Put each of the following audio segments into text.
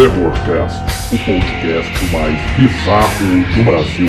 Terrorcast, o podcast mais bizarro do Brasil.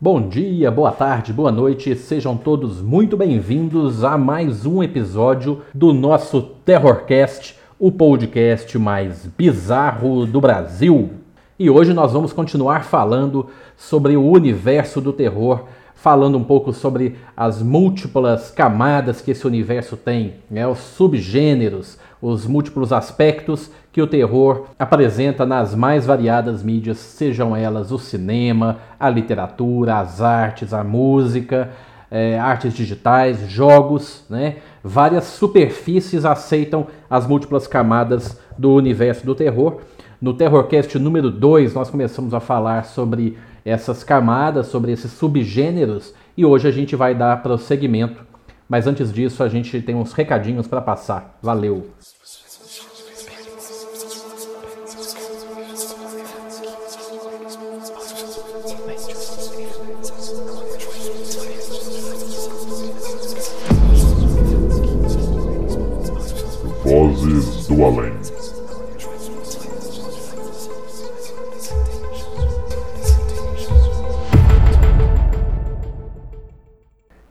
Bom dia, boa tarde, boa noite, sejam todos muito bem-vindos a mais um episódio do nosso Terrorcast, o podcast mais bizarro do Brasil. E hoje nós vamos continuar falando sobre o universo do terror, falando um pouco sobre as múltiplas camadas que esse universo tem, né, os subgêneros, os múltiplos aspectos que o terror apresenta nas mais variadas mídias, sejam elas o cinema, a literatura, as artes, a música, é, artes digitais, jogos, né? Várias superfícies aceitam as múltiplas camadas do universo do terror. No Terrorcast número 2, nós começamos a falar sobre essas camadas, sobre esses subgêneros, e hoje a gente vai dar prosseguimento. Mas antes disso, a gente tem uns recadinhos para passar. Valeu! Vozes do Além.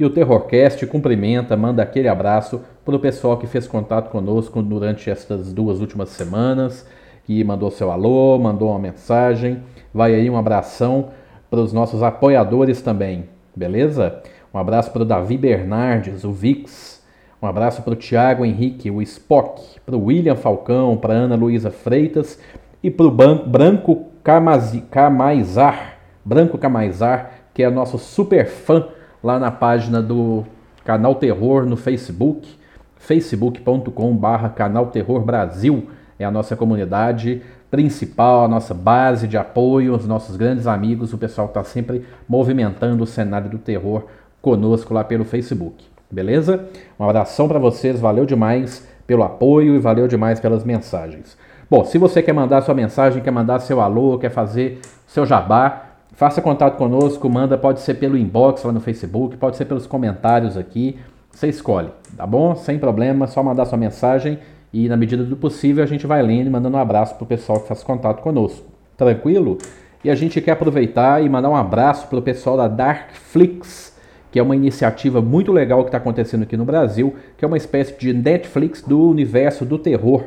E o Terrorcast cumprimenta, manda aquele abraço para o pessoal que fez contato conosco durante estas duas últimas semanas, que mandou seu alô, mandou uma mensagem. Vai aí um abração para os nossos apoiadores também, beleza? Um abraço para o Davi Bernardes, o Vix. Um abraço para o Thiago Henrique, o Spock. Para o William Falcão, para Ana Luísa Freitas e para o Branco Camaizar. Branco Camaizar, que é nosso super fã lá na página do Canal Terror no Facebook, facebook.com/barra Canal Terror Brasil. É a nossa comunidade principal, a nossa base de apoio, os nossos grandes amigos, o pessoal está sempre movimentando o cenário do terror conosco lá pelo Facebook. Beleza? Um abração para vocês, valeu demais pelo apoio e valeu demais pelas mensagens. Bom, se você quer mandar sua mensagem, quer mandar seu alô, quer fazer seu jabá, faça contato conosco, manda, pode ser pelo inbox lá no Facebook, pode ser pelos comentários aqui, você escolhe, tá bom? Sem problema, só mandar sua mensagem e na medida do possível a gente vai lendo e mandando um abraço pro pessoal que faz contato conosco. Tranquilo? E a gente quer aproveitar e mandar um abraço pro pessoal da Darkflix, que é uma iniciativa muito legal que está acontecendo aqui no Brasil, que é uma espécie de Netflix do universo do terror.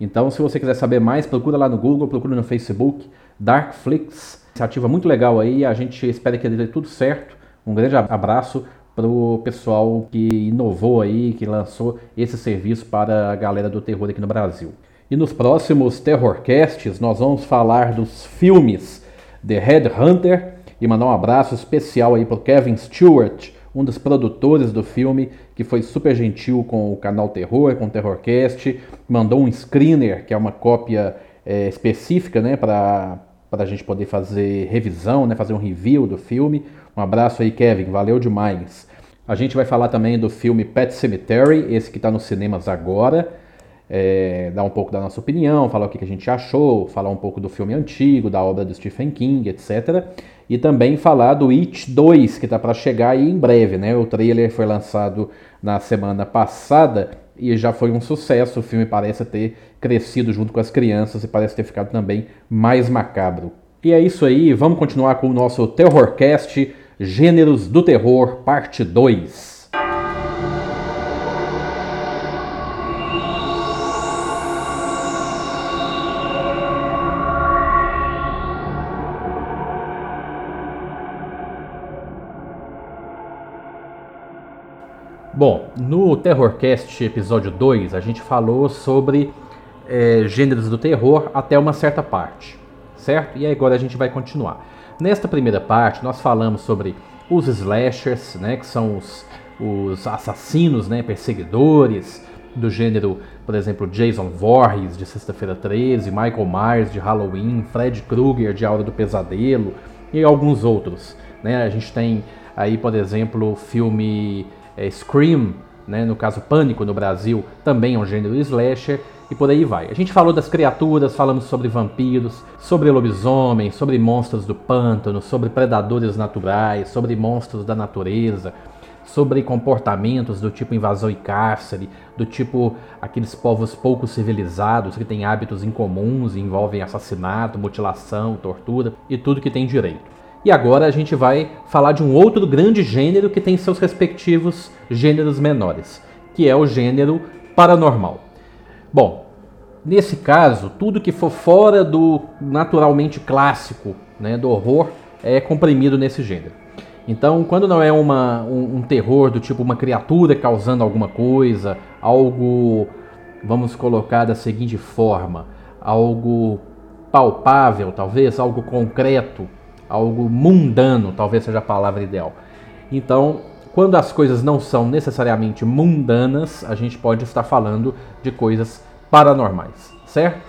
Então, se você quiser saber mais, procura lá no Google, procura no Facebook, Darkflix, iniciativa muito legal aí, a gente espera que dê tudo certo. Um grande abraço para o pessoal que inovou aí, que lançou esse serviço para a galera do terror aqui no Brasil. E nos próximos Terrorcasts nós vamos falar dos filmes The Headhunter, e mandar um abraço especial aí pro Kevin Stewart, um dos produtores do filme, que foi super gentil com o canal Terror, com o Terrorcast, mandou um screener, que é uma cópia é, específica, né, para a gente poder fazer revisão, né, fazer um review do filme. Um abraço aí, Kevin, valeu demais. A gente vai falar também do filme Pet Cemetery, esse que está nos cinemas agora. É, dar um pouco da nossa opinião, falar o que a gente achou, falar um pouco do filme antigo, da obra do Stephen King, etc e também falar do It 2, que está para chegar aí em breve, né? O trailer foi lançado na semana passada e já foi um sucesso. O filme parece ter crescido junto com as crianças e parece ter ficado também mais macabro. E é isso aí, vamos continuar com o nosso Terrorcast Gêneros do Terror, parte 2. Bom, no Terrorcast episódio 2 a gente falou sobre é, gêneros do terror até uma certa parte, certo? E agora a gente vai continuar. Nesta primeira parte nós falamos sobre os slashers, né, que são os, os assassinos, né, perseguidores do gênero, por exemplo, Jason Voorhees de Sexta-feira 13, Michael Myers de Halloween, Fred Krueger de A Hora do Pesadelo e alguns outros. Né? A gente tem aí, por exemplo, o filme é, Scream, né, no caso Pânico no Brasil, também é um gênero slasher. e por aí vai. A gente falou das criaturas, falamos sobre vampiros, sobre lobisomens, sobre monstros do pântano, sobre predadores naturais, sobre monstros da natureza, sobre comportamentos do tipo invasão e cárcere, do tipo aqueles povos pouco civilizados que têm hábitos incomuns e envolvem assassinato, mutilação, tortura e tudo que tem direito. E agora a gente vai falar de um outro grande gênero que tem seus respectivos gêneros menores, que é o gênero paranormal. Bom, nesse caso, tudo que for fora do naturalmente clássico, né, do horror, é comprimido nesse gênero. Então, quando não é uma, um, um, terror do tipo uma criatura causando alguma coisa, algo, vamos colocar da seguinte forma, algo palpável, talvez, algo concreto, algo mundano, talvez seja a palavra ideal. Então, quando as coisas não são necessariamente mundanas, a gente pode estar falando de coisas paranormais, certo?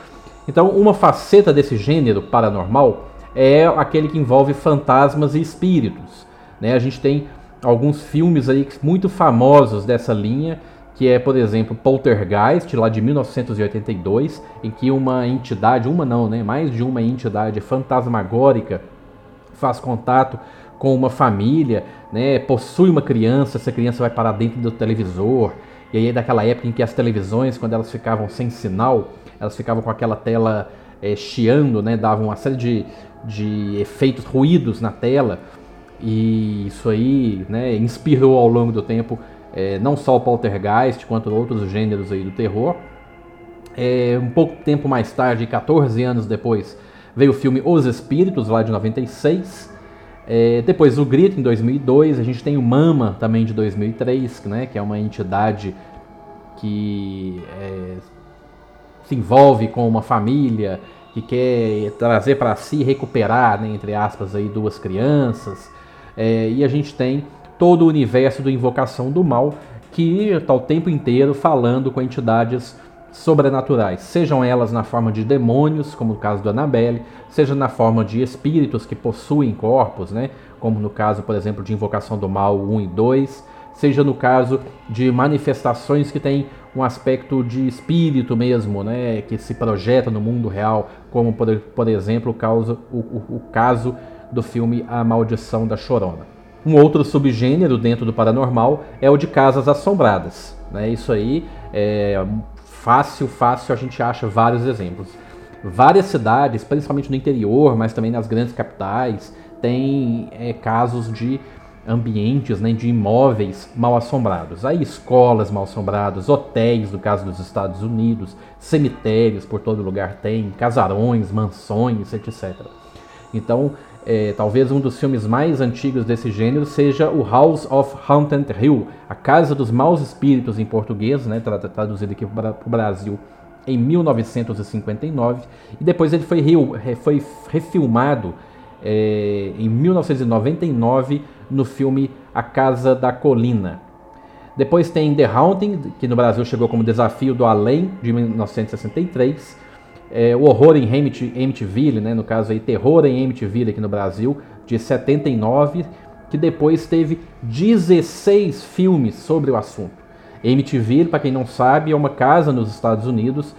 Então, uma faceta desse gênero paranormal é aquele que envolve fantasmas e espíritos. Né? A gente tem alguns filmes aí muito famosos dessa linha, que é, por exemplo, Poltergeist, lá de 1982, em que uma entidade, uma não, né, mais de uma entidade fantasmagórica faz contato com uma família, né, possui uma criança, essa criança vai parar dentro do televisor. E aí é daquela época em que as televisões, quando elas ficavam sem sinal, elas ficavam com aquela tela é, chiando, né, davam uma série de, de efeitos, ruídos na tela. E isso aí né, inspirou ao longo do tempo é, não só o Poltergeist, quanto outros gêneros aí do terror. É, um pouco tempo mais tarde, 14 anos depois, veio o filme Os Espíritos, lá de 96. É, depois o Grito em 2002, a gente tem o Mama também de 2003, né, que é uma entidade que é, se envolve com uma família que quer trazer para si, recuperar, né, entre aspas, aí, duas crianças. É, e a gente tem todo o universo do Invocação do Mal que está o tempo inteiro falando com entidades sobrenaturais, sejam elas na forma de demônios, como no caso do Annabelle, seja na forma de espíritos que possuem corpos, né, como no caso, por exemplo, de Invocação do Mal 1 e 2, seja no caso de manifestações que têm um aspecto de espírito mesmo, né, que se projeta no mundo real, como por, por exemplo o caso, o, o, o caso do filme A Maldição da Chorona. Um outro subgênero dentro do paranormal é o de casas assombradas. Né? Isso aí é fácil, fácil, a gente acha vários exemplos. Várias cidades, principalmente no interior, mas também nas grandes capitais, têm é, casos de ambientes, né, de imóveis mal assombrados. Aí escolas mal assombradas, hotéis, no caso dos Estados Unidos, cemitérios por todo lugar tem, casarões, mansões, etc. Então, é, talvez um dos filmes mais antigos desse gênero seja o House of Haunted Hill, A Casa dos Maus Espíritos em português, né, traduzido aqui para o Brasil em 1959, e depois ele foi, foi refilmado é, em 1999 no filme A Casa da Colina. Depois tem The Haunting, que no Brasil chegou como Desafio do Além, de 1963, é, o Horror em Amityville, né, no caso aí Terror em Amityville aqui no Brasil, de 79, que depois teve 16 filmes sobre o assunto. Amityville, para quem não sabe, é uma casa nos Estados Unidos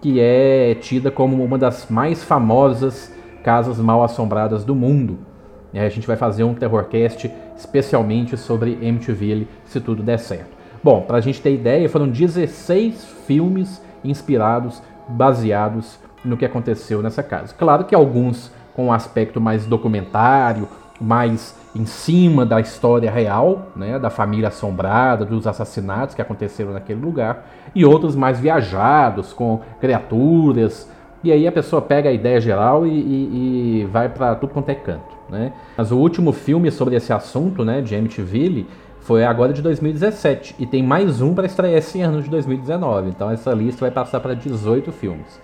que é tida como uma das mais famosas casas mal assombradas do mundo. E a gente vai fazer um terrorcast especialmente sobre Amityville, se tudo der certo. Bom, para a gente ter ideia, foram 16 filmes inspirados baseados no que aconteceu nessa casa. Claro que alguns com um aspecto mais documentário, mais em cima da história real, né, da família assombrada, dos assassinatos que aconteceram naquele lugar, e outros mais viajados, com criaturas. E aí a pessoa pega a ideia geral e, e, e vai para tudo quanto é canto. Né? Mas o último filme sobre esse assunto, né, de Amityville, foi agora de 2017 e tem mais um para estrear esse ano de 2019. Então essa lista vai passar para 18 filmes.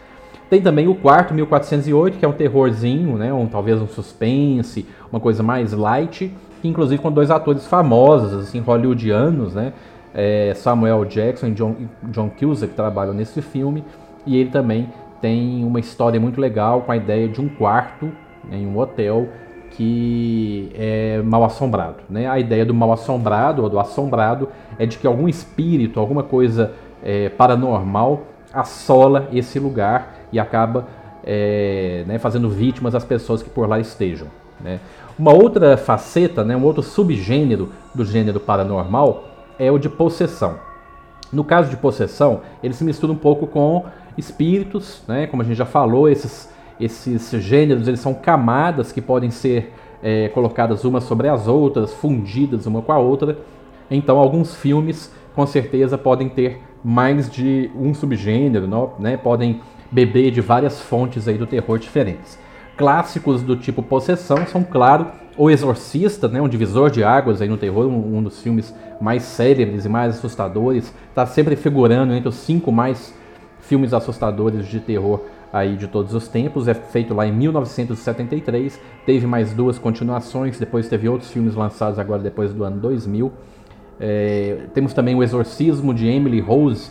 Tem também o quarto, 1408, que é um terrorzinho, né, um, talvez um suspense, uma coisa mais light, inclusive com dois atores famosos, assim, hollywoodianos, né, é Samuel Jackson e John, John Cusack trabalham nesse filme, e ele também tem uma história muito legal com a ideia de um quarto em um hotel que é mal assombrado. Né? A ideia do mal assombrado ou do assombrado é de que algum espírito, alguma coisa é, paranormal assola esse lugar e acaba é, né, fazendo vítimas às pessoas que por lá estejam. Né. Uma outra faceta, né, um outro subgênero do gênero paranormal é o de possessão. No caso de possessão, ele se mistura um pouco com espíritos, né, como a gente já falou, esses, esses gêneros eles são camadas que podem ser é, colocadas umas sobre as outras, fundidas uma com a outra. Então, alguns filmes com certeza podem ter mais de um subgênero, né? podem beber de várias fontes aí do terror diferentes. Clássicos do tipo Possessão são, claro, O Exorcista, né? um divisor de águas aí no terror, um, um dos filmes mais célebres e mais assustadores, está sempre figurando entre os cinco mais filmes assustadores de terror aí de todos os tempos. É feito lá em 1973, teve mais duas continuações, depois teve outros filmes lançados agora depois do ano 2000. É, temos também o Exorcismo de Emily Rose,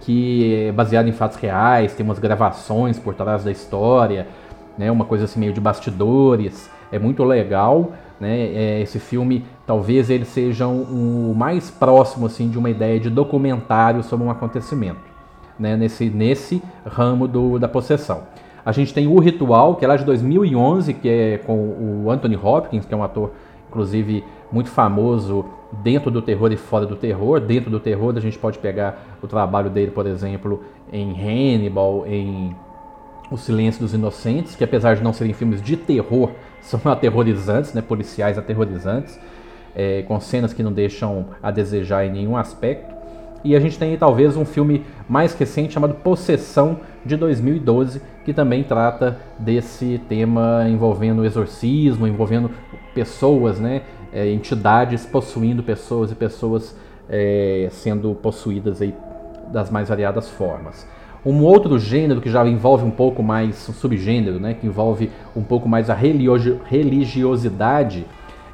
que é baseado em fatos reais, tem umas gravações por trás da história, né, uma coisa assim meio de bastidores, é muito legal. Né, é, esse filme talvez ele seja o um, mais próximo assim de uma ideia de documentário sobre um acontecimento, né, nesse, nesse ramo do, da possessão. A gente tem o Ritual, que é lá de 2011, que é com o Anthony Hopkins, que é um ator, inclusive, muito famoso dentro do terror e fora do terror. Dentro do terror, a gente pode pegar o trabalho dele, por exemplo, em Hannibal, em O Silêncio dos Inocentes, que apesar de não serem filmes de terror, são aterrorizantes, né, policiais aterrorizantes, é, com cenas que não deixam a desejar em nenhum aspecto. E a gente tem talvez um filme mais recente chamado Possessão de 2012, que também trata desse tema envolvendo exorcismo, envolvendo pessoas, né, é, entidades possuindo pessoas e pessoas é, sendo possuídas aí das mais variadas formas. Um outro gênero que já envolve um pouco mais, um subgênero, né, que envolve um pouco mais a religiosidade,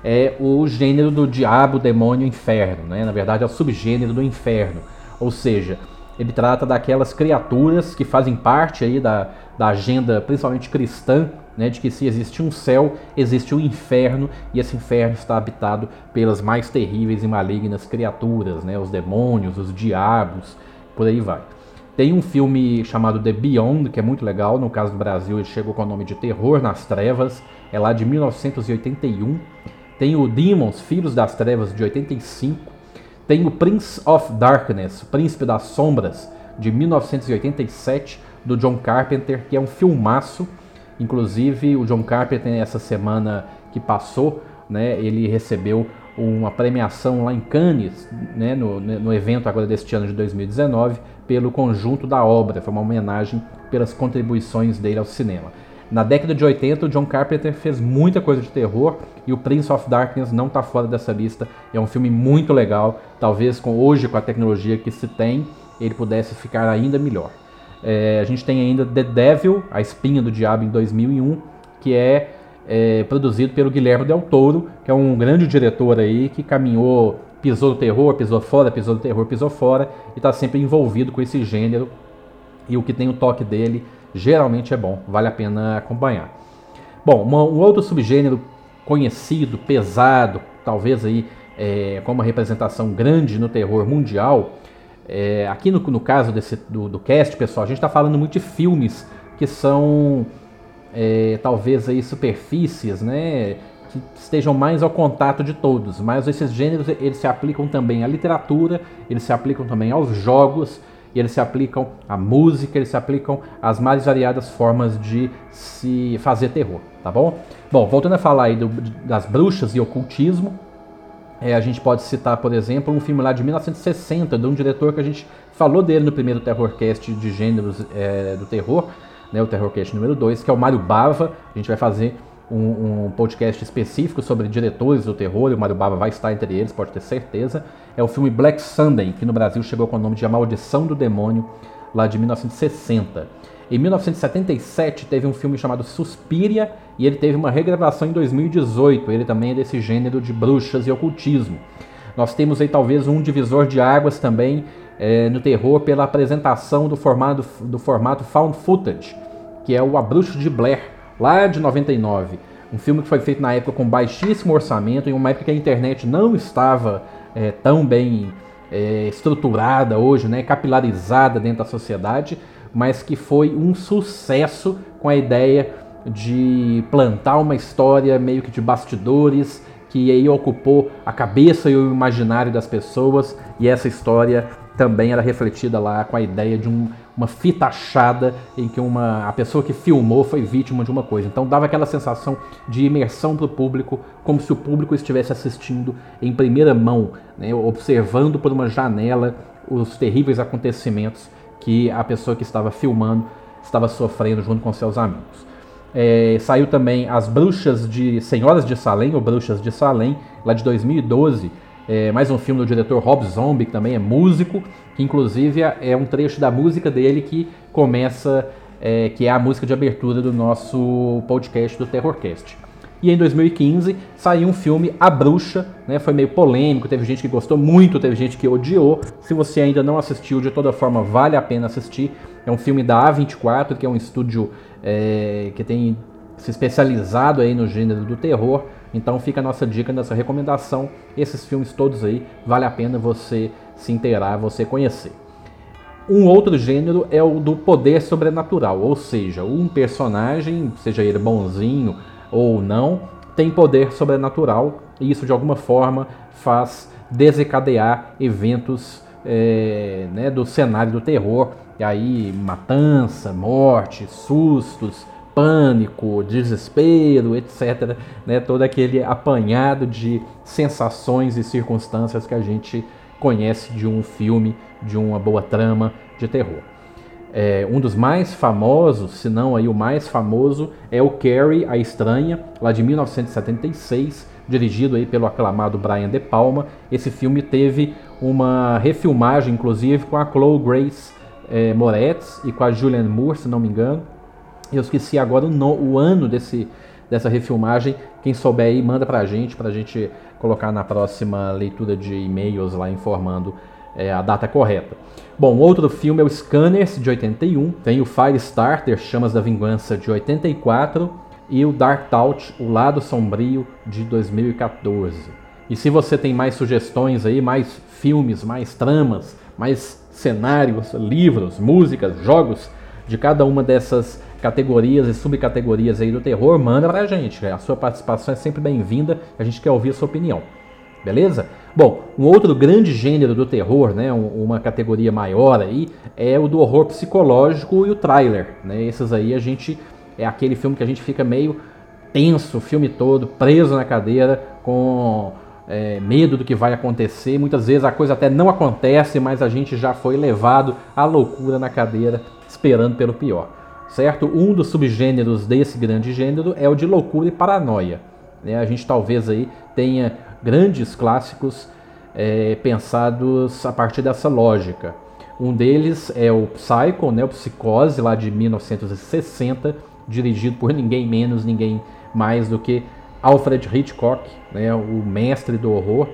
é o gênero do diabo, demônio, inferno. Né? Na verdade, é o subgênero do inferno. Ou seja, ele trata daquelas criaturas que fazem parte aí da, da agenda, principalmente cristã, né, de que se existe um céu, existe um inferno, e esse inferno está habitado pelas mais terríveis e malignas criaturas, né, os demônios, os diabos, por aí vai. Tem um filme chamado The Beyond, que é muito legal, no caso do Brasil ele chegou com o nome de Terror nas Trevas, é lá de 1981. Tem o Demons, Filhos das Trevas, de 85. Tem o Prince of Darkness, Príncipe das Sombras, de 1987, do John Carpenter, que é um filmaço Inclusive, o John Carpenter, essa semana que passou, né, ele recebeu uma premiação lá em Cannes, né, no, no evento agora deste ano de 2019, pelo conjunto da obra. Foi uma homenagem pelas contribuições dele ao cinema. Na década de 80, o John Carpenter fez muita coisa de terror e o Prince of Darkness não está fora dessa lista. É um filme muito legal. Talvez com hoje, com a tecnologia que se tem, ele pudesse ficar ainda melhor. É, a gente tem ainda The Devil, A Espinha do Diabo, em 2001, que é, é, produzido pelo Guilherme Del Toro, que é um grande diretor aí que caminhou, pisou no terror, pisou fora, pisou no terror, pisou fora, e está sempre envolvido com esse gênero. E o que tem o toque dele geralmente é bom, vale a pena acompanhar. Bom, uma, um outro subgênero conhecido, pesado, talvez aí é, com uma representação grande no terror mundial, é, aqui no, no caso desse, do, do cast, pessoal, a gente está falando muito de filmes que são é, talvez aí superfícies, né? Que estejam mais ao contato de todos. Mas esses gêneros eles se aplicam também à literatura, eles se aplicam também aos jogos, e eles se aplicam à música, eles se aplicam às mais variadas formas de se fazer terror, tá bom? Bom, voltando a falar aí do, das bruxas e ocultismo, é, a gente pode citar, por exemplo, um filme lá de 1960, de um diretor que a gente falou dele no primeiro Terrorcast de gêneros é, do terror, né, o Terrorcast número 2, que é o Mário Bava. A gente vai fazer um, um, podcast específico sobre diretores do terror, e o Mário Bava vai estar entre eles, pode ter certeza. É o filme Black Sunday, que no Brasil chegou com o nome de A Maldição do Demônio, lá de 1960. Em 1977 teve um filme chamado Suspiria e ele teve uma regravação em 2018. Ele também é desse gênero de bruxas e ocultismo. Nós temos aí talvez um divisor de águas também é, no terror pela apresentação do formato, do formato found footage, que é o A Bruxa de Blair, lá de 99. Um filme que foi feito na época com baixíssimo orçamento, em uma época que a internet não estava é, tão bem é, estruturada hoje, né, capilarizada dentro da sociedade, mas que foi um sucesso com a ideia de plantar uma história meio que de bastidores que aí ocupou a cabeça e o imaginário das pessoas e essa história também era refletida lá com a ideia de um, uma fita achada em que uma, a pessoa que filmou foi vítima de uma coisa. Então dava aquela sensação de imersão para o público, como se o público estivesse assistindo em primeira mão, né, observando por uma janela os terríveis acontecimentos que a pessoa que estava filmando estava sofrendo junto com seus amigos. É, saiu também As Bruxas de Senhoras de Salem, ou Bruxas de Salem, lá de 2012, é, mais um filme do diretor Rob Zombie, que também é músico, que inclusive é um trecho da música dele que começa, é, que é a música de abertura do nosso podcast do Terrorcast. E em 2015 saiu um filme A Bruxa, né? Foi meio polêmico, teve gente que gostou muito, teve gente que odiou. Se você ainda não assistiu, de toda forma vale a pena assistir. É um filme da A24, que é um estúdio é, que tem se especializado aí no gênero do terror. Então fica a nossa dica, nossa recomendação. Esses filmes todos aí, vale a pena você se inteirar, você conhecer. Um outro gênero é o do poder sobrenatural, ou seja, um personagem, seja ele bonzinho ou não, tem poder sobrenatural e isso de alguma forma faz desencadear eventos é, né, do cenário do terror. E aí, matança, morte, sustos, pânico, desespero, etc. Né? Todo aquele apanhado de sensações e circunstâncias que a gente conhece de um filme, de uma boa trama de terror. É, um dos mais famosos, se não aí o mais famoso, é o Carrie, a Estranha, lá de 1976, dirigido aí pelo aclamado Brian De Palma. Esse filme teve uma refilmagem, inclusive, com a Chloe Grace é, Moretz e com a Julianne Moore, se não me engano. Eu esqueci agora o, no, o ano desse, dessa refilmagem. Quem souber aí, manda pra gente, pra gente colocar na próxima leitura de e-mails lá informando é, a data correta. Bom, outro filme é o Scanners, de 81. Tem o Firestarter, Chamas da Vingança, de 84. E o Dark Thought, O Lado Sombrio, de 2014. E se você tem mais sugestões aí, mais filmes, mais tramas, mais cenários, livros, músicas, jogos de cada uma dessas categorias e subcategorias aí do terror, manda pra gente. A sua participação é sempre bem-vinda, a gente quer ouvir a sua opinião. Beleza? Bom, um outro grande gênero do terror, né, uma categoria maior aí, é o do horror psicológico e o trailer. Né? Esses aí a gente é aquele filme que a gente fica meio tenso o filme todo, preso na cadeira, com é, medo do que vai acontecer. Muitas vezes a coisa até não acontece, mas a gente já foi levado à loucura na cadeira, esperando pelo pior certo? Um dos subgêneros desse grande gênero é o de loucura e paranoia. Né? A gente talvez aí tenha grandes clássicos é, pensados a partir dessa lógica. Um deles é o Psycho, né, o Psicose, lá de 1960, dirigido por ninguém menos, ninguém mais do que Alfred Hitchcock, né, o mestre do horror.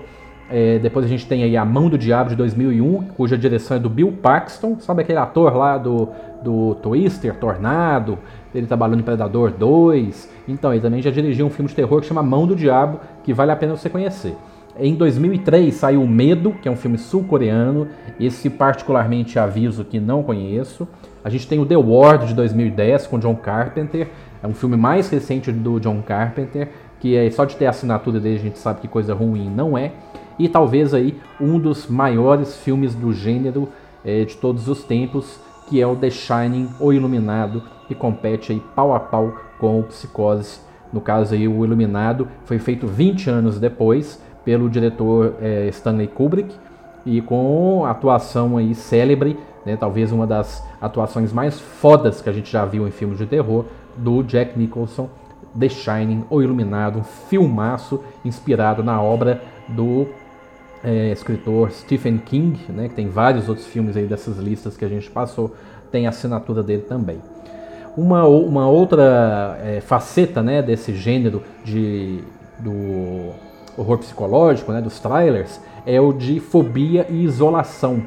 É, depois a gente tem aí A Mão do Diabo de 2001, cuja direção é do Bill Paxton, sabe aquele ator lá do, do Twister, Tornado, ele trabalhou em Predador 2. Então, ele também já dirigiu um filme de terror que chama Mão do Diabo, que vale a pena você conhecer. Em 2003 saiu Medo, que é um filme sul-coreano. Esse particularmente aviso que não conheço. A gente tem o The Ward de 2010 com John Carpenter. É um filme mais recente do John Carpenter, que é só de ter a assinatura dele a gente sabe que coisa ruim não é e talvez aí um dos maiores filmes do gênero é, de todos os tempos, que é o The Shining, o Iluminado, que compete aí pau a pau com o Psicose. No caso aí o Iluminado foi feito 20 anos depois pelo diretor é, Stanley Kubrick e com atuação aí célebre, né, talvez uma das atuações mais fodas que a gente já viu em filmes de terror do Jack Nicholson, The Shining, o Iluminado, um filmaço inspirado na obra do é, escritor Stephen King, né, que tem vários outros filmes aí dessas listas que a gente passou, tem a assinatura dele também. Uma, uma outra é, faceta né, desse gênero de, do horror psicológico, né, dos trailers, é o de fobia e isolação.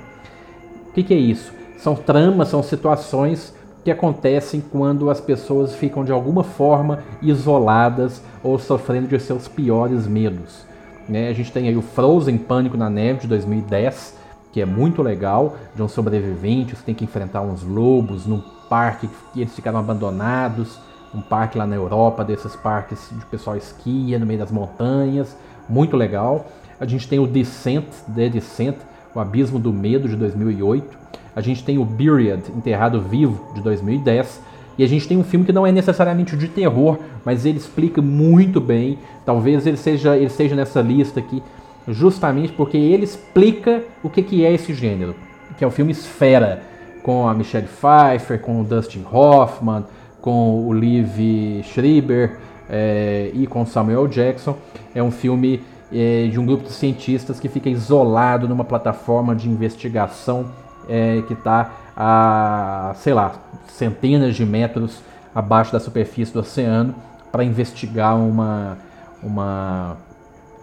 O que, que é isso? São tramas, são situações que acontecem quando as pessoas ficam de alguma forma isoladas ou sofrendo de seus piores medos. Né? A gente tem aí o Frozen Pânico na Neve de 2010, que é muito legal, de um sobrevivente que tem que enfrentar uns lobos num parque que eles ficaram abandonados, um parque lá na Europa, desses parques de pessoal esquia no meio das montanhas, muito legal. A gente tem o Descent, The Descent, o Abismo do Medo de 2008. A gente tem o Buried, Enterrado Vivo de 2010. E a gente tem um filme que não é necessariamente de terror, mas ele explica muito bem. Talvez ele seja, ele seja nessa lista aqui, justamente porque ele explica o que, que é esse gênero. Que é o filme Esfera, com a Michelle Pfeiffer, com o Dustin Hoffman, com o Liv Schreiber é, e com Samuel Jackson. É um filme é, de um grupo de cientistas que fica isolado numa plataforma de investigação é, que está a, sei lá, centenas de metros abaixo da superfície do oceano para investigar uma, uma,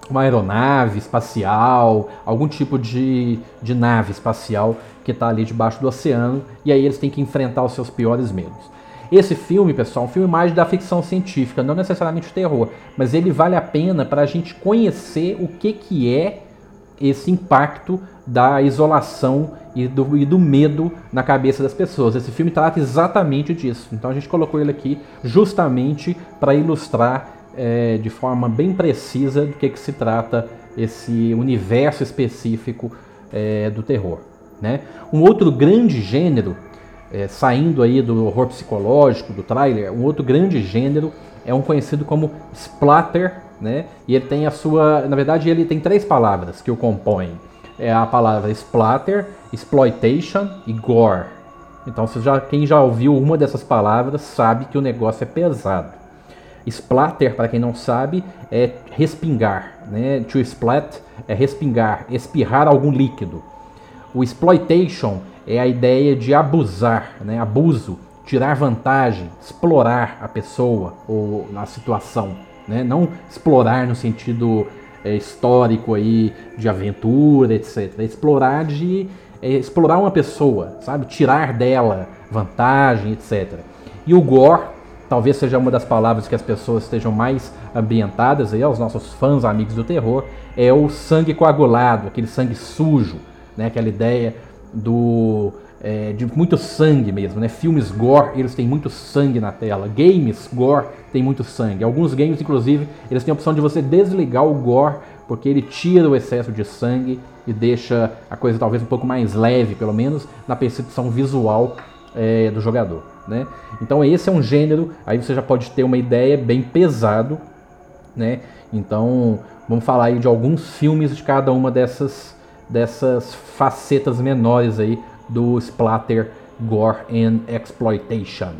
uma aeronave espacial, algum tipo de, de nave espacial que está ali debaixo do oceano, e aí eles têm que enfrentar os seus piores medos. Esse filme, pessoal, é um filme mais da ficção científica, não necessariamente terror, mas ele vale a pena para a gente conhecer o que, que é esse impacto da isolação e do, e do medo na cabeça das pessoas. Esse filme trata exatamente disso. Então a gente colocou ele aqui justamente para ilustrar é, de forma bem precisa do que, que se trata esse universo específico é, do terror. Né? Um outro grande gênero é, saindo aí do horror psicológico, do trailer, um outro grande gênero é um conhecido como splatter, né? E ele tem a sua, na verdade, ele tem três palavras que o compõem. É a palavra splatter, exploitation e gore. Então, você já, quem já ouviu uma dessas palavras sabe que o negócio é pesado. Splatter, para quem não sabe, é respingar, né? To splat é respingar, espirrar algum líquido. O exploitation é a ideia de abusar, né? abuso, tirar vantagem, explorar a pessoa ou a situação. Né? Não explorar no sentido é, histórico aí de aventura, etc. É explorar de é, explorar uma pessoa, sabe? Tirar dela vantagem, etc. E o gore talvez seja uma das palavras que as pessoas estejam mais ambientadas aí, aos nossos fãs, amigos do terror, é o sangue coagulado, aquele sangue sujo, né? Aquela ideia do é, de muito sangue mesmo, né? Filmes gore, eles têm muito sangue na tela. Games gore tem muito sangue. Alguns games, inclusive, eles têm a opção de você desligar o gore, porque ele tira o excesso de sangue e deixa a coisa talvez um pouco mais leve, pelo menos na percepção visual é, do jogador, né? Então esse é um gênero, aí você já pode ter uma ideia bem pesado, né? Então vamos falar aí de alguns filmes de cada uma dessas dessas facetas menores aí do splatter, gore and exploitation.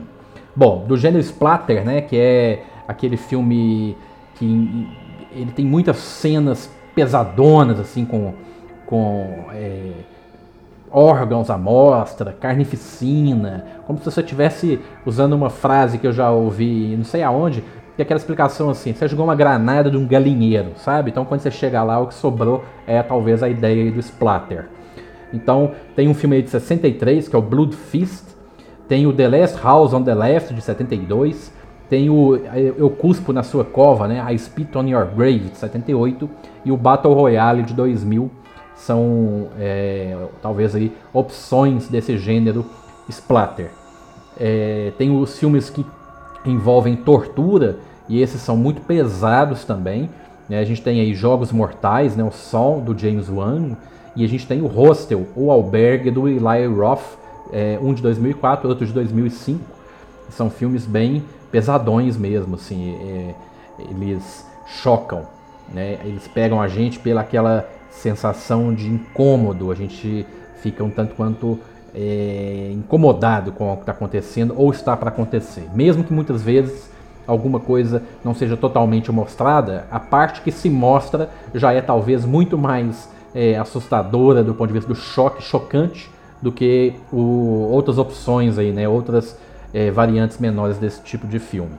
Bom, do gênero splatter, né, que é aquele filme que ele tem muitas cenas pesadonas assim com com é, órgãos à mostra, carnificina, como se você estivesse usando uma frase que eu já ouvi, não sei aonde, e aquela explicação assim, você jogou uma granada de um galinheiro, sabe? Então quando você chega lá, o que sobrou é talvez a ideia do splatter. Então tem um filme aí de 63, que é o Blood Fist, tem o The Last House on the Left, de 72, tem o Eu Cuspo na Sua Cova, né? I Spit on Your Grave, de 78, e o Battle Royale, de 2000, são é, talvez aí opções desse gênero splatter. É, tem os filmes que envolvem tortura e esses são muito pesados também. Né? A gente tem aí Jogos Mortais, né? o Sol do James Wan, e a gente tem o Hostel, o Albergue do Eli Roth, é, um de 2004, outro de 2005. São filmes bem pesadões mesmo, assim, é, eles chocam, né? Eles pegam a gente pela aquela sensação de incômodo, a gente fica um tanto quanto é, incomodado com o que está acontecendo ou está para acontecer. Mesmo que muitas vezes alguma coisa não seja totalmente mostrada, a parte que se mostra já é talvez muito mais é, assustadora do ponto de vista do choque, chocante, do que o, outras opções aí, né? Outras é, variantes menores desse tipo de filme.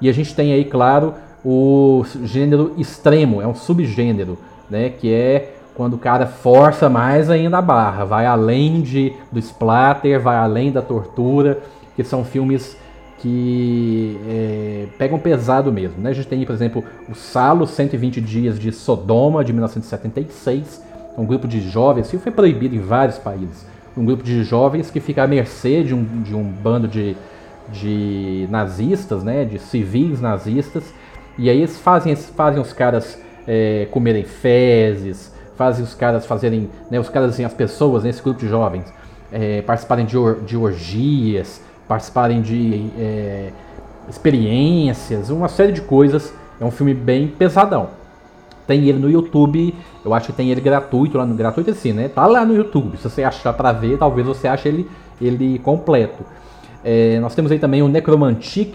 E a gente tem aí, claro, o gênero extremo, é um subgênero, né? Que é quando o cara força mais ainda a barra, vai além de, do splatter, vai além da tortura, que são filmes que é, pegam pesado mesmo. Né? A gente tem, por exemplo, o Salo, 120 Dias de Sodoma, de 1976, um grupo de jovens, isso foi proibido em vários países, um grupo de jovens que fica à mercê de um, de um bando de, de nazistas, né, de civis nazistas, e aí eles fazem, fazem os caras é, comerem fezes, fazem os caras fazerem, né, os caras, assim, as pessoas nesse grupo de jovens é, participarem de, or, de orgias, participarem de é, experiências, uma série de coisas. É um filme bem pesadão. Tem ele no YouTube, eu acho que tem ele gratuito lá no gratuito assim, né? Tá lá no YouTube. Se você achar para ver, talvez você ache ele, ele completo. É, nós temos aí também o Necromantic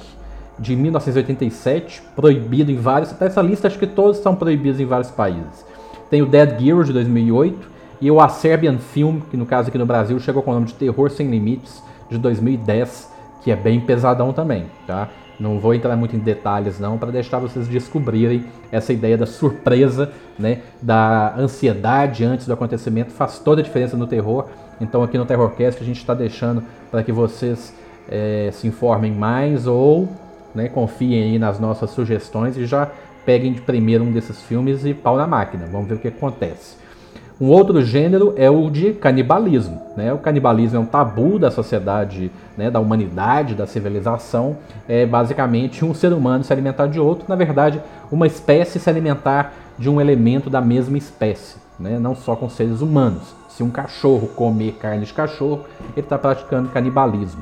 de 1987, proibido em vários. Até essa lista acho que todos são proibidos em vários países. Tem o Dead Gear de 2008 e o A Serbian Film, que no caso aqui no Brasil chegou com o nome de Terror Sem Limites de 2010, que é bem pesadão também, tá? Não vou entrar muito em detalhes não, para deixar vocês descobrirem essa ideia da surpresa, né, da ansiedade antes do acontecimento, faz toda a diferença no terror. Então aqui no Terrorcast a gente está deixando para que vocês é, se informem mais ou né, confiem aí nas nossas sugestões e já peguem de primeiro um desses filmes e pau na máquina. Vamos ver o que acontece. Um outro gênero é o de canibalismo. Né? O canibalismo é um tabu da sociedade, né, da humanidade, da civilização. É basicamente um ser humano se alimentar de outro. Na verdade, uma espécie se alimentar de um elemento da mesma espécie, né? não só com seres humanos. Se um cachorro comer carne de cachorro, ele está praticando canibalismo.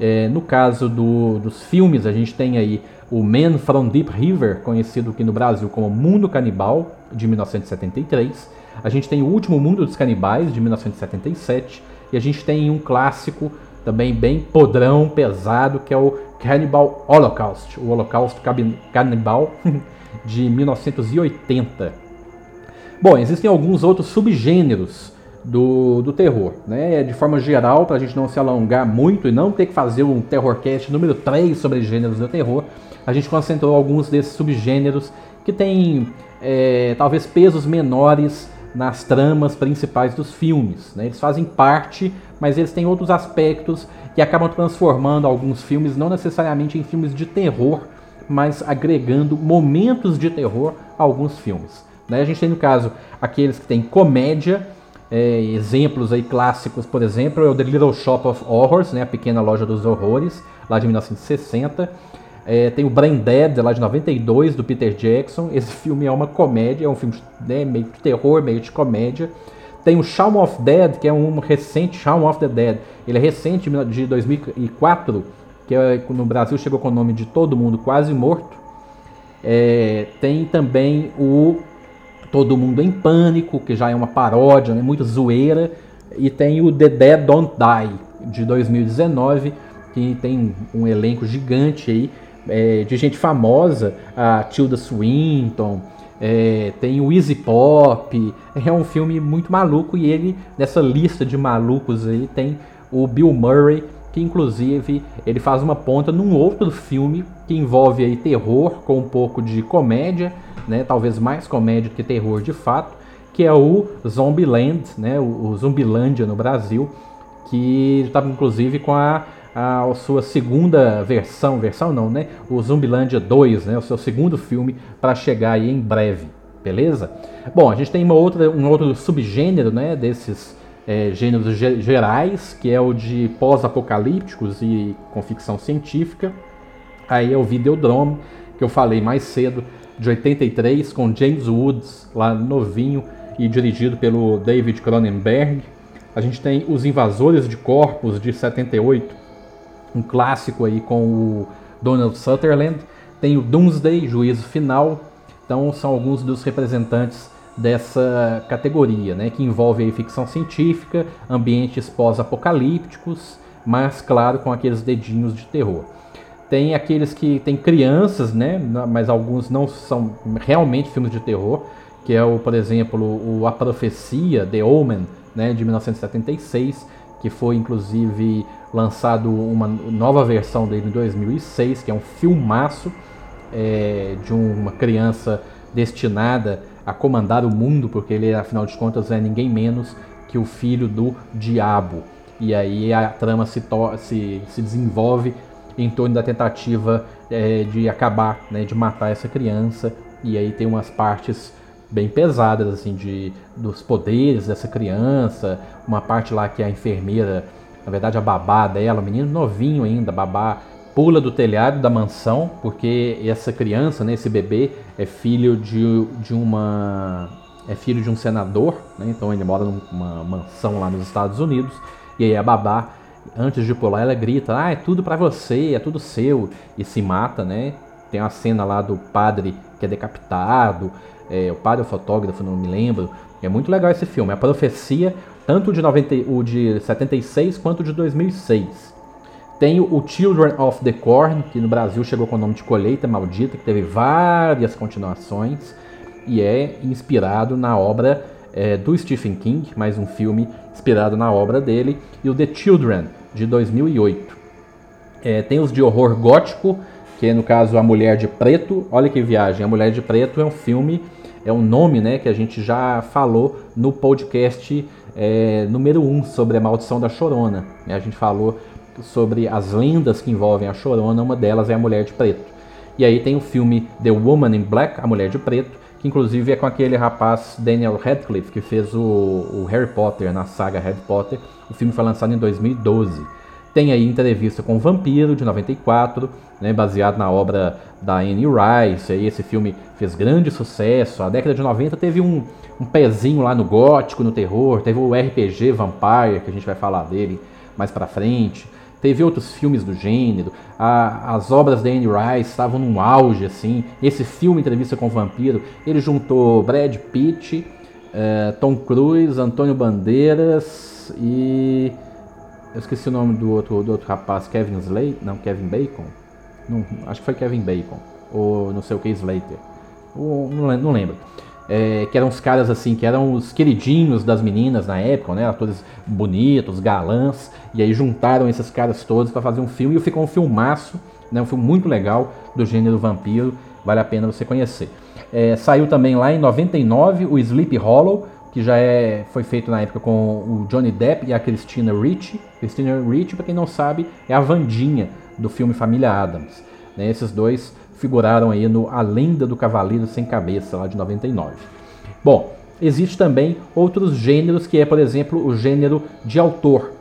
É, no caso do, dos filmes, a gente tem aí o Man from Deep River, conhecido aqui no Brasil como Mundo Canibal, de 1973 a gente tem O Último Mundo dos Canibais, de 1977. E a gente tem um clássico também bem podrão, pesado, que é o Cannibal Holocaust, o Holocausto Canibal, de 1980. Bom, existem alguns outros subgêneros do, do terror, né? De forma geral, para a gente não se alongar muito e não ter que fazer um Terrorcast número 3 sobre gêneros do terror, a gente concentrou alguns desses subgêneros que têm é, talvez pesos menores nas tramas principais dos filmes. Né? Eles fazem parte, mas eles têm outros aspectos que acabam transformando alguns filmes não necessariamente em filmes de terror, mas agregando momentos de terror a alguns filmes. Né? A gente tem no caso aqueles que têm comédia, é, exemplos aí clássicos, por exemplo, é o The Little Shop of Horrors, né? a pequena loja dos horrores, lá de 1960 é, tem o Brain Dead, lá de 92, do Peter Jackson. Esse filme é uma comédia, é um filme né, meio de terror, meio de comédia. Tem o Shaun of Dead, que é um recente Shaun of the Dead. Ele é recente, de 2004, que é, no Brasil chegou com o nome de Todo Mundo Quase Morto. É, tem também o Todo Mundo em Pânico, que já é uma paródia, né, muito zoeira. E tem o The Dead Don't Die, de 2019, que tem um elenco gigante aí é, de gente famosa, a Tilda Swinton, é, tem o Easy Pop, é um filme muito maluco e ele, nessa lista de malucos aí, tem o Bill Murray, que inclusive ele faz uma ponta num outro filme que envolve aí terror com um pouco de comédia, né, talvez mais comédia que terror de fato, que é o Zombieland, né, o, Zumbilândia no Brasil, que estava inclusive com a a sua segunda versão, versão não, né? O Zumbilândia 2, né? O seu segundo filme para chegar aí em breve, beleza? Bom, a gente tem uma outra, um outro subgênero, né? Desses é, gêneros gerais, que é o de pós-apocalípticos e com ficção científica. Aí é o Videodrome, que eu falei mais cedo, de 83, com James Woods, lá novinho, e dirigido pelo David Cronenberg. A gente tem Os Invasores de Corpos, de 78, um clássico aí com o Donald Sutherland. Tem o Doomsday, Juízo Final. Então são alguns dos representantes dessa categoria, né, que envolve aí ficção científica, ambientes pós-apocalípticos, mas claro com aqueles dedinhos de terror. Tem aqueles que tem crianças, né, mas alguns não são realmente filmes de terror, que é o, por exemplo, o A Profecia, The Omen, né, de 1976, que foi inclusive lançado uma nova versão dele em 2006, que é um filmaço é, de uma criança destinada a comandar o mundo, porque ele, afinal de contas, é ninguém menos que o filho do diabo. E aí a trama se, se, se desenvolve em torno da tentativa é, de acabar, né, de matar essa criança. E aí tem umas partes bem pesadas, assim, de, dos poderes dessa criança. Uma parte lá que a enfermeira, na verdade a babá dela, o menino novinho ainda, babá, pula do telhado da mansão, porque essa criança, né, esse bebê, é filho de, de uma. É filho de um senador, né, então ele mora numa mansão lá nos Estados Unidos, e aí a babá, antes de pular, ela grita: Ah, é tudo para você, é tudo seu, e se mata, né? Tem uma cena lá do padre que é decapitado, é, o padre é o fotógrafo, não me lembro. É muito legal esse filme. A profecia, tanto de, 90, o de 76 quanto de 2006. Tem o Children of the Corn, que no Brasil chegou com o nome de Colheita Maldita, que teve várias continuações e é inspirado na obra é, do Stephen King, mais um filme inspirado na obra dele, e o The Children, de 2008. É, tem os de horror gótico, que é no caso A Mulher de Preto. Olha que viagem, A Mulher de Preto é um filme, é um nome né, que a gente já falou no podcast é, número 1 um, sobre a maldição da Chorona. Né? A gente falou sobre as lendas que envolvem a Chorona, uma delas é A Mulher de Preto. E aí tem o filme The Woman in Black, A Mulher de Preto, que inclusive é com aquele rapaz Daniel Radcliffe, que fez o, o Harry Potter na saga Harry Potter. O filme foi lançado em 2012. Tem aí Entrevista com o Vampiro, de 94, né, baseado na obra da Anne Rice. Aí esse filme fez grande sucesso. A década de 90 teve um, um pezinho lá no gótico, no terror. Teve o RPG Vampire, que a gente vai falar dele mais pra frente. Teve outros filmes do gênero. A, as obras da Anne Rice estavam num auge, assim. Esse filme, Entrevista com o Vampiro, ele juntou Brad Pitt, eh, Tom Cruise, Antônio Bandeiras e eu esqueci o nome do outro, do outro rapaz, Kevin Slater. Não, Kevin Bacon? Não, acho que foi Kevin Bacon. Ou não sei o que, Slater. Ou, não, não lembro. É, que eram os caras assim, que eram os queridinhos das meninas na época, né? Atores bonitos, galãs. E aí juntaram esses caras todos para fazer um filme e ficou um filmaço, né? Um filme muito legal do gênero vampiro. Vale a pena você conhecer. É, saiu também lá em 99 o Sleep Hollow, que já é, foi feito na época com o Johnny Depp e a Christina Ricci. Christina Ricci, para quem não sabe, é a Vandinha do filme Família Adams. Né? Esses dois figuraram aí no A Lenda do Cavaleiro Sem Cabeça, lá de 99. Bom, existe também outros gêneros, que é, por exemplo, o gênero de autor.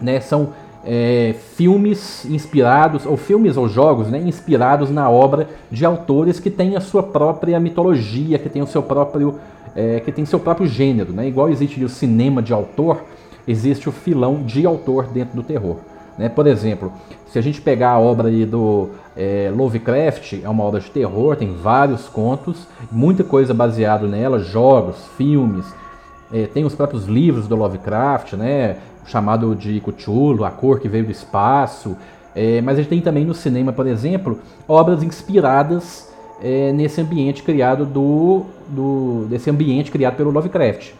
Né? São é, filmes inspirados, ou filmes ou jogos né, inspirados na obra de autores que têm a sua própria mitologia, que têm o seu próprio é, que tem seu próprio gênero, né? Igual existe o cinema de autor, existe o filão de autor dentro do terror. Né? Por exemplo, se a gente pegar a obra do é, Lovecraft, é uma obra de terror, tem vários contos, muita coisa baseada nela, jogos, filmes, é, tem os próprios livros do Lovecraft, né? chamado de Cthulhu, A Cor que Veio do Espaço, é, mas a gente tem também no cinema, por exemplo, obras inspiradas é, nesse ambiente criado do, do, desse ambiente criado pelo Lovecraft.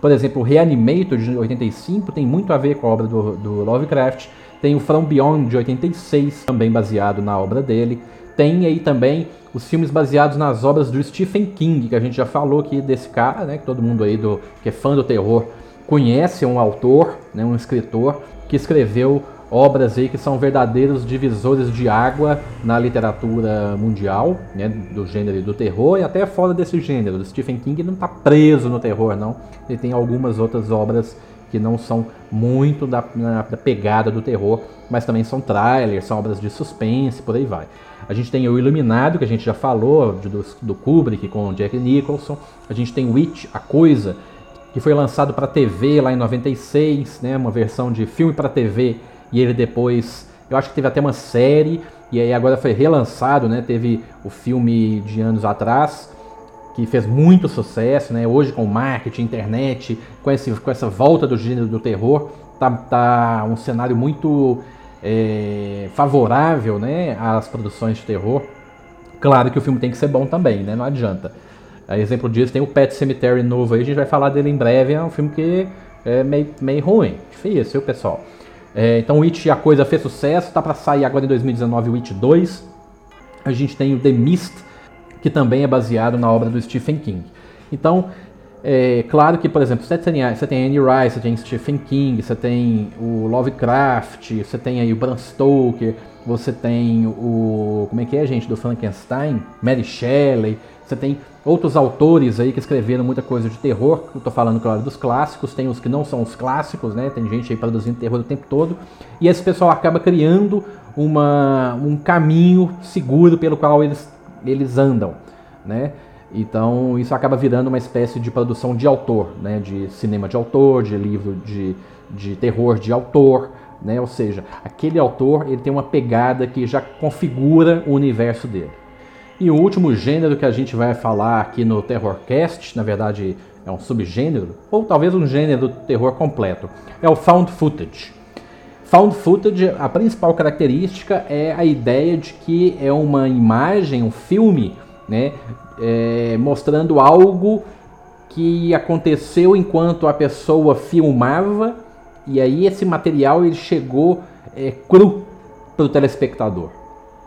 Por exemplo, o Reanimator de 85 tem muito a ver com a obra do, do Lovecraft. Tem o From Beyond de 86, também baseado na obra dele. Tem aí também os filmes baseados nas obras do Stephen King, que a gente já falou aqui desse cara, né, que todo mundo aí do, que é fã do terror conhece, um autor, né, um escritor que escreveu obras aí que são verdadeiros divisores de água na literatura mundial, né, do gênero do terror e até fora desse gênero. O Stephen King não está preso no terror, não. Ele tem algumas outras obras que não são muito da, da pegada do terror, mas também são trailers, são obras de suspense, por aí vai. A gente tem o Iluminado, que a gente já falou, do, do Kubrick com Jack Nicholson. A gente tem Witch, A Coisa, que foi lançado para TV lá em 96, né, uma versão de filme para TV e ele depois, eu acho que teve até uma série, e aí agora foi relançado, né? Teve o filme de anos atrás, que fez muito sucesso, né? Hoje com marketing, internet, com, esse, com essa volta do gênero do terror, tá, tá um cenário muito é, favorável, né? Às produções de terror. Claro que o filme tem que ser bom também, né? Não adianta. A exemplo disso tem o Pet Cemetery novo aí, a gente vai falar dele em breve, é um filme que é meio, meio ruim, difícil, pessoal. É, então o It a coisa fez sucesso, tá para sair agora em 2019 o It 2. A gente tem o The Mist, que também é baseado na obra do Stephen King. Então, é claro que, por exemplo, você tem, você tem Annie Rice, você tem Stephen King, você tem o Lovecraft, você tem aí o Bram Stoker, você tem o. Como é que é, gente? Do Frankenstein, Mary Shelley, você tem outros autores aí que escreveram muita coisa de terror. Eu tô falando, claro, dos clássicos, tem os que não são os clássicos, né? Tem gente aí produzindo terror o tempo todo. E esse pessoal acaba criando uma, um caminho seguro pelo qual eles, eles andam, né? Então isso acaba virando uma espécie de produção de autor, né? De cinema de autor, de livro de, de terror de autor, né? Ou seja, aquele autor ele tem uma pegada que já configura o universo dele. E o último gênero que a gente vai falar aqui no Terrorcast, na verdade é um subgênero, ou talvez um gênero do terror completo, é o Found Footage. Found Footage, a principal característica é a ideia de que é uma imagem, um filme, né, é, mostrando algo que aconteceu enquanto a pessoa filmava e aí esse material ele chegou é, cru para o telespectador,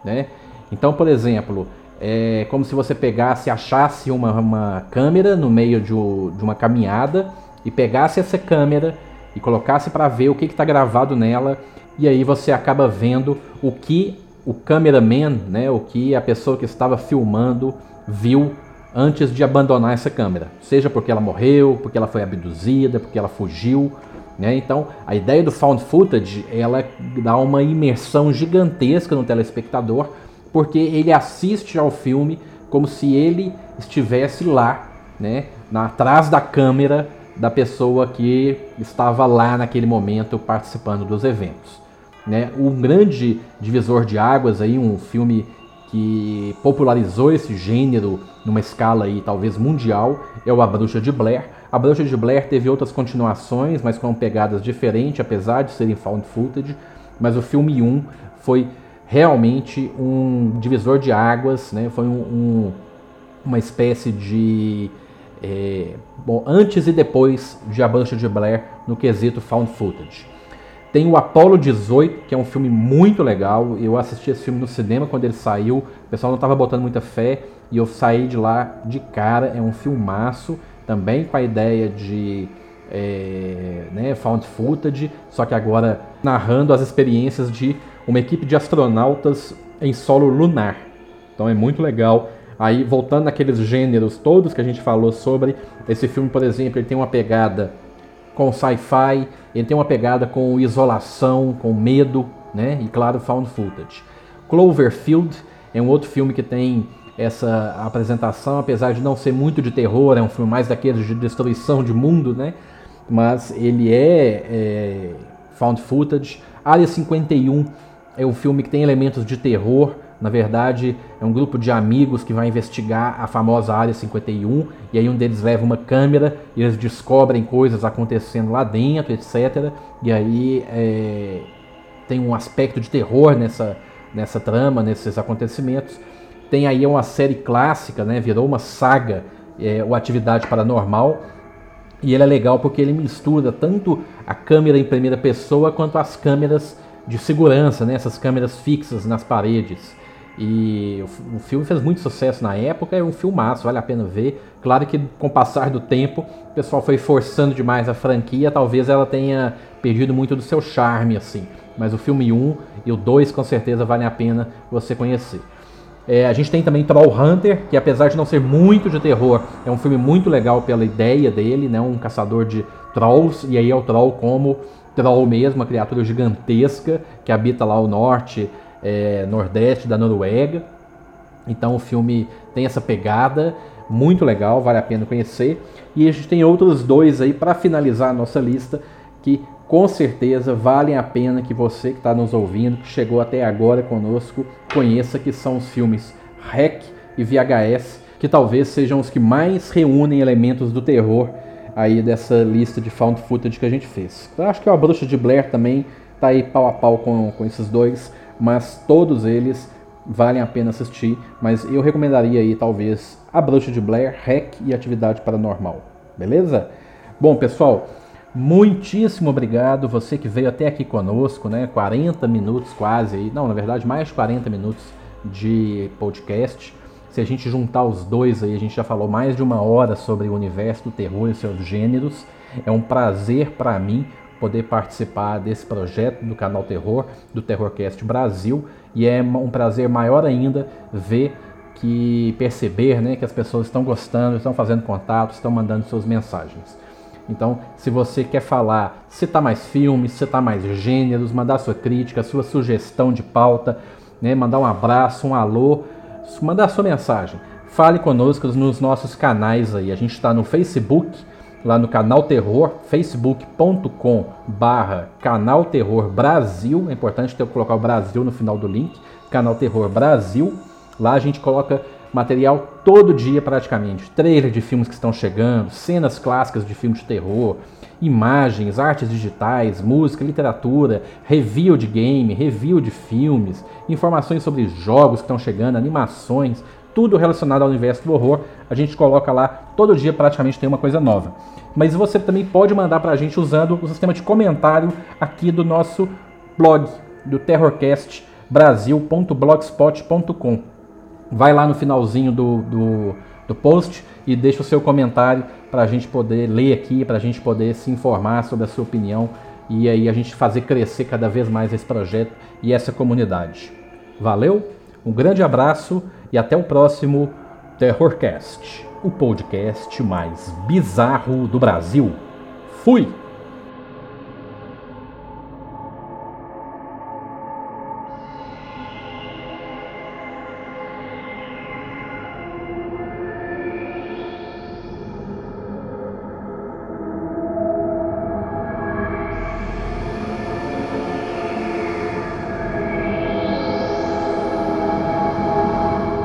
né? Então, por exemplo, é como se você pegasse, achasse uma, uma câmera no meio de, de uma caminhada e pegasse essa câmera e colocasse para ver o que está gravado nela e aí você acaba vendo o que o cameraman, né, o que a pessoa que estava filmando viu antes de abandonar essa câmera, seja porque ela morreu, porque ela foi abduzida, porque ela fugiu, né? Então, a ideia do found footage ela dá uma imersão gigantesca no telespectador, porque ele assiste ao filme como se ele estivesse lá, né, na, atrás da câmera da pessoa que estava lá naquele momento participando dos eventos. Né? Um grande divisor de águas aí, um filme que popularizou esse gênero numa escala aí talvez mundial é o A Bruxa de Blair. A Bruxa de Blair teve outras continuações, mas com pegadas diferentes, apesar de serem found footage. Mas o filme 1 foi realmente um divisor de águas, né? Foi um, um, uma espécie de é, bom, antes e depois de A Bruxa de Blair no quesito found footage. Tem o Apollo 18, que é um filme muito legal. Eu assisti esse filme no cinema quando ele saiu. O pessoal não estava botando muita fé e eu saí de lá de cara. É um filmaço, também com a ideia de é, né, found footage, só que agora narrando as experiências de uma equipe de astronautas em solo lunar. Então é muito legal. Aí voltando naqueles gêneros todos que a gente falou sobre, esse filme, por exemplo, ele tem uma pegada com sci-fi, ele tem uma pegada com isolação, com medo, né? E claro, found footage. Cloverfield é um outro filme que tem essa apresentação, apesar de não ser muito de terror, é um filme mais daqueles de destruição de mundo, né? Mas ele é, é found footage. Área 51 é um filme que tem elementos de terror, na verdade, é um grupo de amigos que vai investigar a famosa Área 51 e aí um deles leva uma câmera e eles descobrem coisas acontecendo lá dentro, etc. E aí é, tem um aspecto de terror nessa, nessa trama, nesses acontecimentos. Tem aí uma série clássica, né? Virou uma saga, é, o Atividade Paranormal. E ele é legal porque ele mistura tanto a câmera em primeira pessoa quanto as câmeras de segurança, né? essas câmeras fixas nas paredes. E o, filme fez muito sucesso na época, é um filmaço, vale a pena ver. Claro que com o passar do tempo, o pessoal foi forçando demais a franquia, talvez ela tenha perdido muito do seu charme, assim. Mas o filme 1 e o 2 com certeza vale a pena você conhecer. É, a gente tem também Troll Hunter, que apesar de não ser muito de terror, é um filme muito legal pela ideia dele, né? Um caçador de trolls, e aí é o troll como troll mesmo, uma criatura gigantesca que habita lá ao norte é, nordeste da Noruega. Então o filme tem essa pegada muito legal, vale a pena conhecer. E a gente tem outros dois aí para finalizar a nossa lista que com certeza valem a pena que você que está nos ouvindo, que chegou até agora conosco, conheça que são os filmes REC e VHS, que talvez sejam os que mais reúnem elementos do terror aí dessa lista de found footage que a gente fez. Eu acho que a Bruxa de Blair também tá aí pau a pau com, com esses dois mas todos eles valem a pena assistir, mas eu recomendaria aí talvez A Bruxa de Blair, Hack e Atividade Paranormal, beleza? Bom, pessoal, muitíssimo obrigado você que veio até aqui conosco, né? 40 minutos quase aí, não, na verdade mais de 40 minutos de podcast. Se a gente juntar os dois aí, a gente já falou mais de uma hora sobre o universo do terror e seus gêneros. É um prazer para mim poder participar desse projeto do canal Terror, do Terrorcast Brasil, e é um prazer maior ainda ver que perceber né, que as pessoas estão gostando, estão fazendo contato, estão mandando suas mensagens. Então, se você quer falar, citar mais filmes, citar mais gêneros, mandar sua crítica, sua sugestão de pauta, né, mandar um abraço, um alô, mandar sua mensagem. Fale conosco nos nossos canais aí. A gente está no Facebook, lá no canal Terror, facebook.com barra canal Terror Brasil. É importante ter colocar o Brasil no final do link. Canal Terror Brasil. Lá a gente coloca material todo dia praticamente. Trailer de filmes que estão chegando, cenas clássicas de filmes de terror, imagens, artes digitais, música, literatura, review de game, review de filmes, informações sobre jogos que estão chegando, animações, tudo relacionado ao universo do horror. A gente coloca lá, todo dia praticamente tem uma coisa nova. Mas você também pode mandar para a gente usando o sistema de comentário aqui do nosso blog, do terrorcastbrasil.blogspot.com. Vai lá no finalzinho do, do, do post e deixa o seu comentário para a gente poder ler aqui, para a gente poder se informar sobre a sua opinião e aí a gente fazer crescer cada vez mais esse projeto e essa comunidade. Valeu, um grande abraço e até o próximo Terrorcast, o podcast mais bizarro do Brasil. Fui!